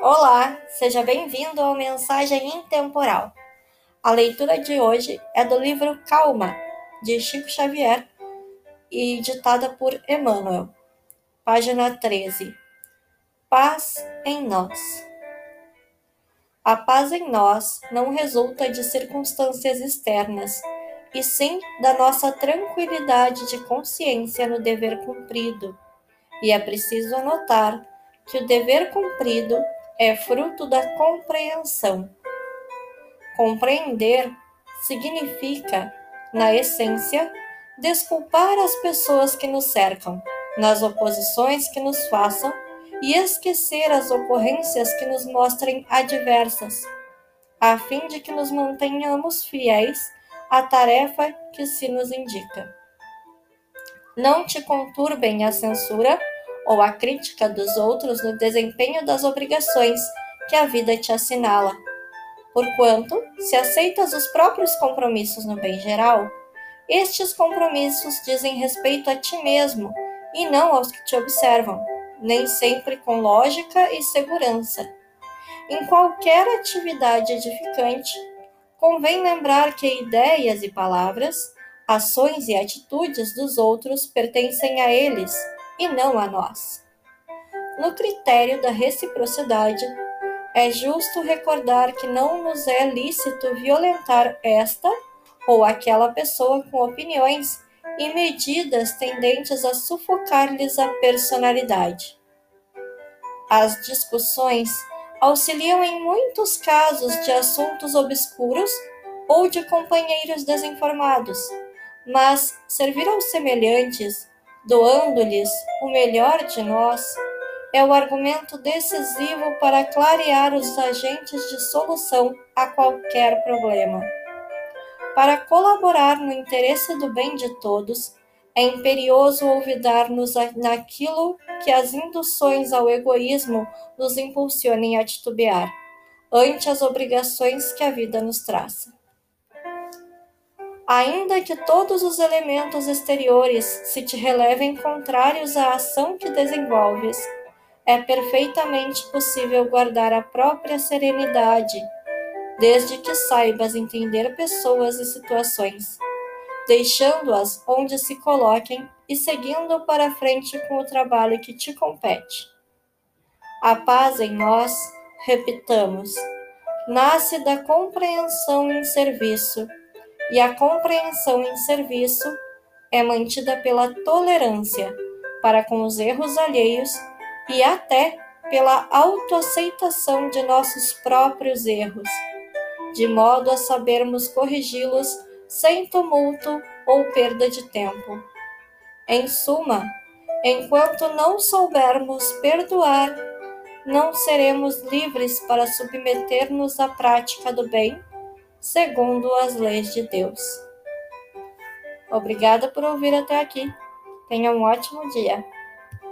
Olá, seja bem-vindo ao Mensagem Intemporal. A leitura de hoje é do livro Calma, de Chico Xavier, e ditada por Emmanuel. Página 13. Paz em nós. A paz em nós não resulta de circunstâncias externas, e sim da nossa tranquilidade de consciência no dever cumprido. E é preciso anotar que o dever cumprido é fruto da compreensão. Compreender significa, na essência, desculpar as pessoas que nos cercam, nas oposições que nos façam e esquecer as ocorrências que nos mostrem adversas, a fim de que nos mantenhamos fiéis à tarefa que se nos indica. Não te conturbem a censura ou a crítica dos outros no desempenho das obrigações que a vida te assinala. Porquanto, se aceitas os próprios compromissos no bem geral, estes compromissos dizem respeito a ti mesmo e não aos que te observam, nem sempre com lógica e segurança. Em qualquer atividade edificante, convém lembrar que ideias e palavras, ações e atitudes dos outros pertencem a eles e não a nós. No critério da reciprocidade, é justo recordar que não nos é lícito violentar esta ou aquela pessoa com opiniões e medidas tendentes a sufocar-lhes a personalidade. As discussões auxiliam em muitos casos de assuntos obscuros ou de companheiros desinformados, mas servir aos semelhantes doando-lhes o melhor de nós, é o argumento decisivo para clarear os agentes de solução a qualquer problema. Para colaborar no interesse do bem de todos, é imperioso olvidar-nos naquilo que as induções ao egoísmo nos impulsionem a titubear, ante as obrigações que a vida nos traça. Ainda que todos os elementos exteriores se te relevem contrários à ação que desenvolves, é perfeitamente possível guardar a própria serenidade, desde que saibas entender pessoas e situações, deixando-as onde se coloquem e seguindo para frente com o trabalho que te compete. A paz em nós, repitamos, nasce da compreensão em serviço e a compreensão em serviço é mantida pela tolerância para com os erros alheios e até pela autoaceitação de nossos próprios erros, de modo a sabermos corrigi-los sem tumulto ou perda de tempo. Em suma, enquanto não soubermos perdoar, não seremos livres para submeter-nos à prática do bem segundo as leis de Deus. Obrigada por ouvir até aqui. Tenha um ótimo dia.